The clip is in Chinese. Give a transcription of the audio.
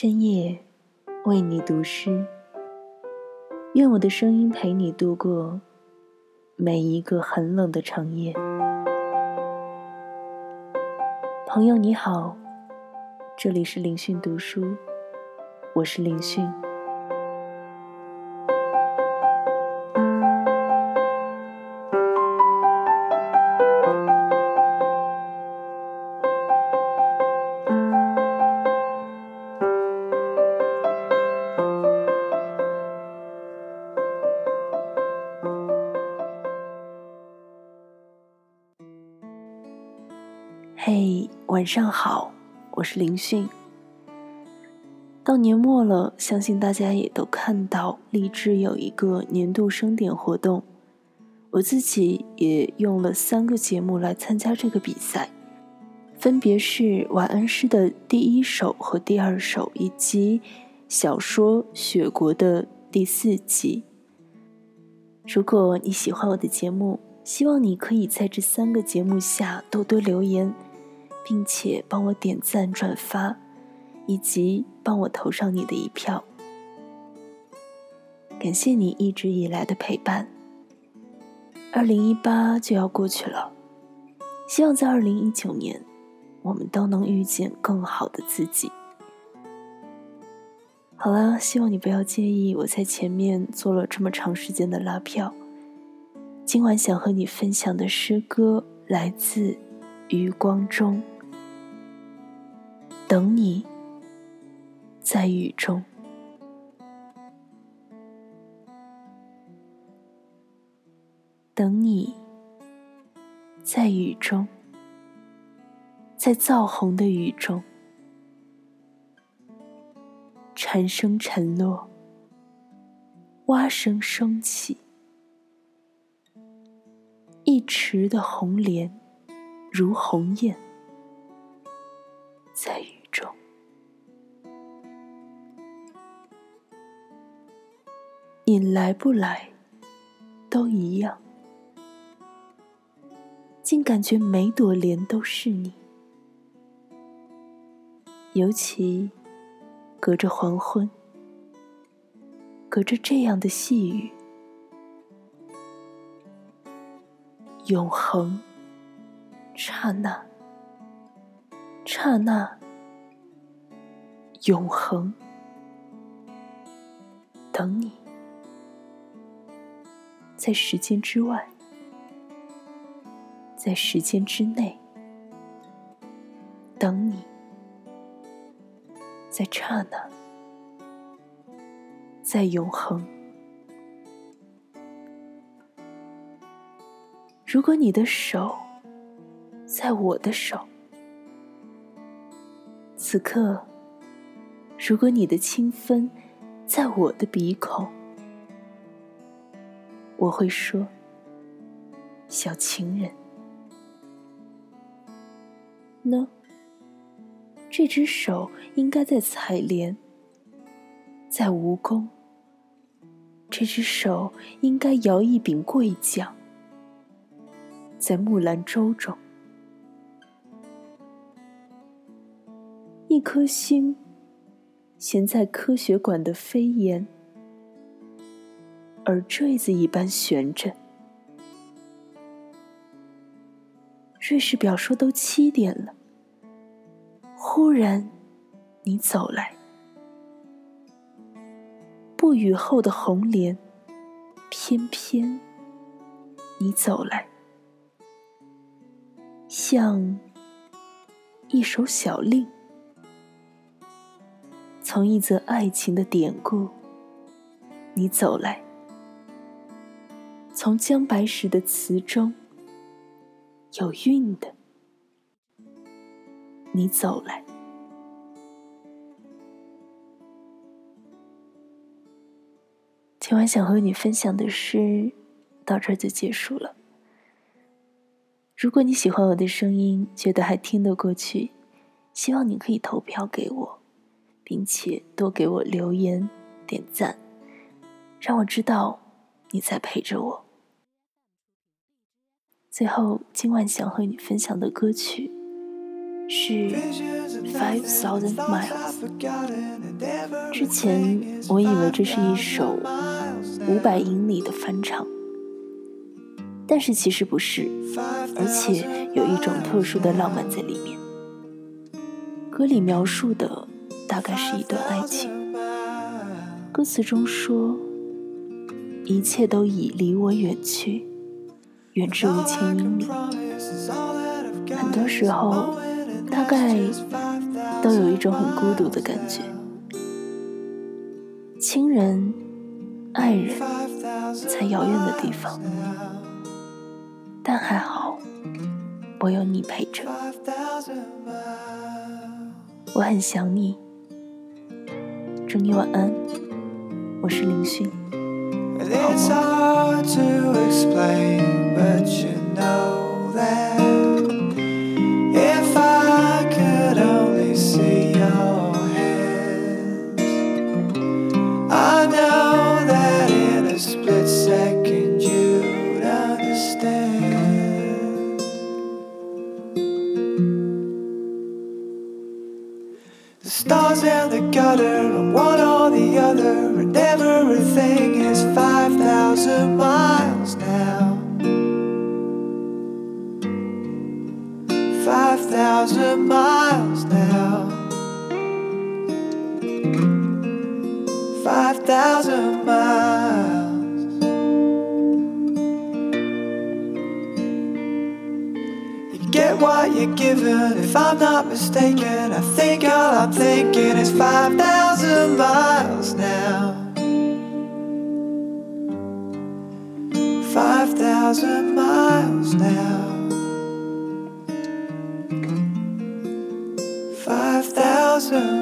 深夜为你读诗，愿我的声音陪你度过每一个很冷的长夜。朋友你好，这里是林讯读书，我是林讯。嘿，晚上好，我是林讯。到年末了，相信大家也都看到励志有一个年度盛典活动，我自己也用了三个节目来参加这个比赛，分别是晚安诗的第一首和第二首，以及小说《雪国》的第四集。如果你喜欢我的节目，希望你可以在这三个节目下多多留言。并且帮我点赞、转发，以及帮我投上你的一票。感谢你一直以来的陪伴。二零一八就要过去了，希望在二零一九年，我们都能遇见更好的自己。好啦，希望你不要介意我在前面做了这么长时间的拉票。今晚想和你分享的诗歌来自余光中。等你，在雨中。等你，在雨中，在燥红的雨中，蝉声沉落，蛙声升起，一池的红莲，如鸿雁，在雨。你来不来，都一样，竟感觉每朵莲都是你。尤其隔着黄昏，隔着这样的细雨，永恒，刹那，刹那，永恒，等你。在时间之外，在时间之内，等你，在刹那，在永恒。如果你的手在我的手，此刻，如果你的清芬在我的鼻孔。我会说：“小情人，呢？这只手应该在采莲，在蜈蚣。这只手应该摇一柄桂桨，在木兰舟中。一颗星悬在科学馆的飞檐。”耳坠子一般悬着。瑞士表说都七点了，忽然，你走来，不雨后的红莲，偏偏你走来，像一首小令，从一则爱情的典故，你走来。从姜白石的词中，有韵的，你走来。今晚想和你分享的诗，到这就结束了。如果你喜欢我的声音，觉得还听得过去，希望你可以投票给我，并且多给我留言、点赞，让我知道你在陪着我。最后，今晚想和你分享的歌曲，是 Five Thousand Miles。之前我以为这是一首五百英里的翻唱，但是其实不是，而且有一种特殊的浪漫在里面。歌里描述的大概是一段爱情，歌词中说：“一切都已离我远去，远至五千英里。”很多时候，大概都有一种很孤独的感觉。亲人、爱人，在遥远的地方，但还好，我有你陪着。我很想你，祝你晚安。我是林讯，好 but you know that if I could only see your hands, I know that in a split second you'd understand. The stars and the gutter, and one or the other, and everything is 5,000 miles. 5,000 miles now. 5,000 miles. You get what you're given. If I'm not mistaken, I think all I'm thinking is 5,000 miles now. 5,000 miles now. answer.